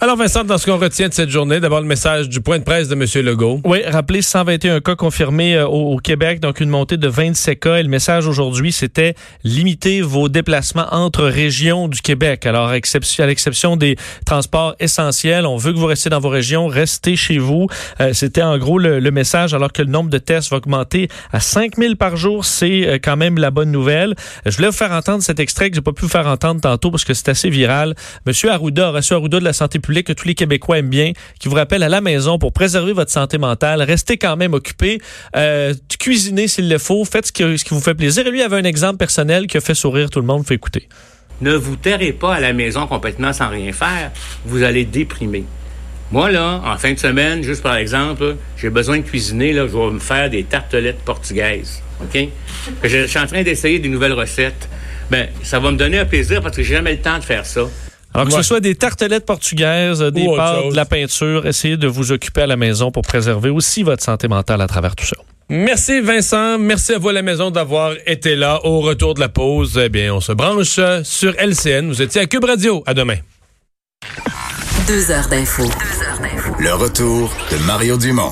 Alors Vincent, dans ce qu'on retient de cette journée, d'abord le message du point de presse de M. Legault. Oui, rappelez 121 cas confirmés euh, au, Québec, donc une montée de 27 cas. Et le message aujourd'hui, c'était limiter vos déplacements entre régions du Québec. Alors, à l'exception des transports essentiels, on veut que vous restiez dans vos régions, restez chez vous. Euh, c'était en gros le, message, alors que le nombre de tests va augmenter à 5000 par jour. C'est euh, quand même la bonne nouvelle. Je voulais vous faire entendre cet extrait que j'ai pas pu vous faire entendre tantôt parce que c'est assez viral. Monsieur Arruda, Horacio Arruda de la santé publique que tous les Québécois aiment bien, qui vous rappelle à la maison pour préserver votre santé mentale, restez quand même occupé, euh, cuisinez s'il le faut, faites ce qui, vous fait plaisir. Et lui avait un exemple personnel qui a fait sourire tout le monde, faut écouter. Ne vous terrez pas à la maison complètement sans rien faire, vous allez déprimer. Moi, là, en fin de semaine, juste par exemple, j'ai besoin de cuisiner, là, je vais me faire des tartelettes portugaises. OK? Je, suis en train d'essayer des nouvelles recettes. Ben, ça va me donner un plaisir parce que j'ai jamais le temps de faire ça. Alors que ce soit des tartelettes portugaises, des pâtes, de la peinture, essayez de vous occuper à la maison pour préserver aussi votre santé mentale à travers tout ça. Merci Vincent, merci à vous à la maison d'avoir été là au retour de la pause. Eh bien, on se branche sur LCN. Vous étiez à Cube Radio. À demain. Deux heures d'info. Le retour de Mario Dumont.